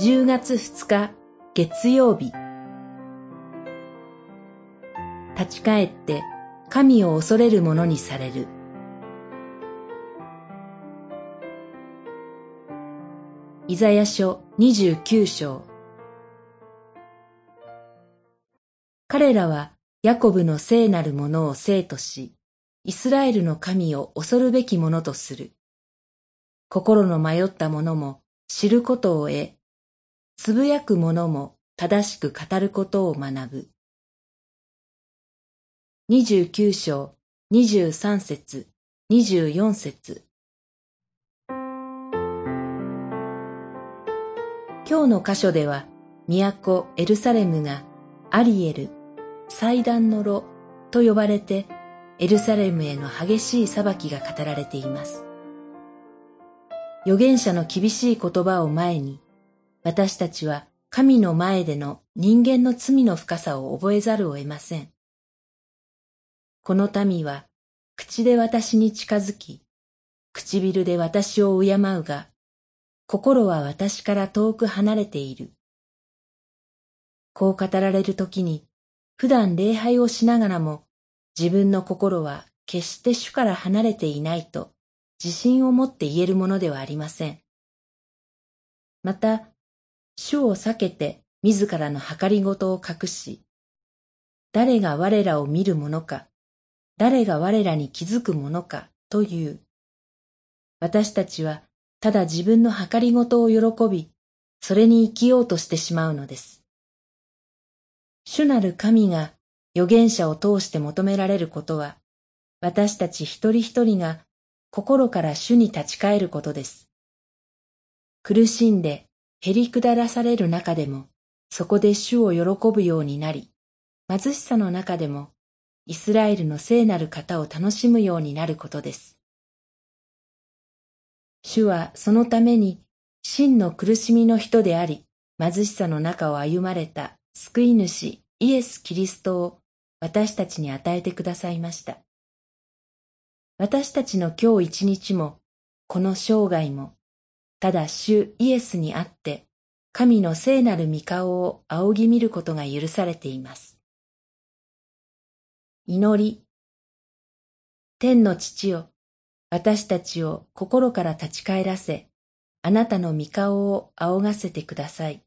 20月2日月曜日。立ち返って神を恐れるものにされる。イザヤ書29章。彼らはヤコブの聖なるものを聖とし、イスラエルの神を恐るべきものとする。心の迷った者も知ることを得、つぶやく者も正しく語ることを学ぶ。二十九章、二十三節、二十四節。今日の箇所では、都エルサレムがアリエル、祭壇の炉と呼ばれて、エルサレムへの激しい裁きが語られています。預言者の厳しい言葉を前に、私たちは神の前での人間の罪の深さを覚えざるを得ません。この民は口で私に近づき、唇で私を敬うが、心は私から遠く離れている。こう語られるときに、普段礼拝をしながらも、自分の心は決して主から離れていないと自信を持って言えるものではありません。また、主を避けて自らの計りごとを隠し、誰が我らを見るものか、誰が我らに気づくものかという。私たちはただ自分の計りごとを喜び、それに生きようとしてしまうのです。主なる神が預言者を通して求められることは、私たち一人一人が心から主に立ち返ることです。苦しんで減り下らされる中でも、そこで主を喜ぶようになり、貧しさの中でも、イスラエルの聖なる方を楽しむようになることです。主はそのために真の苦しみの人であり、貧しさの中を歩まれた救い主イエス・キリストを私たちに与えてくださいました。私たちの今日一日も、この生涯も、ただ主イエスにあって、神の聖なる御顔を仰ぎ見ることが許されています。祈り。天の父よ、私たちを心から立ち返らせ、あなたの御顔を仰がせてください。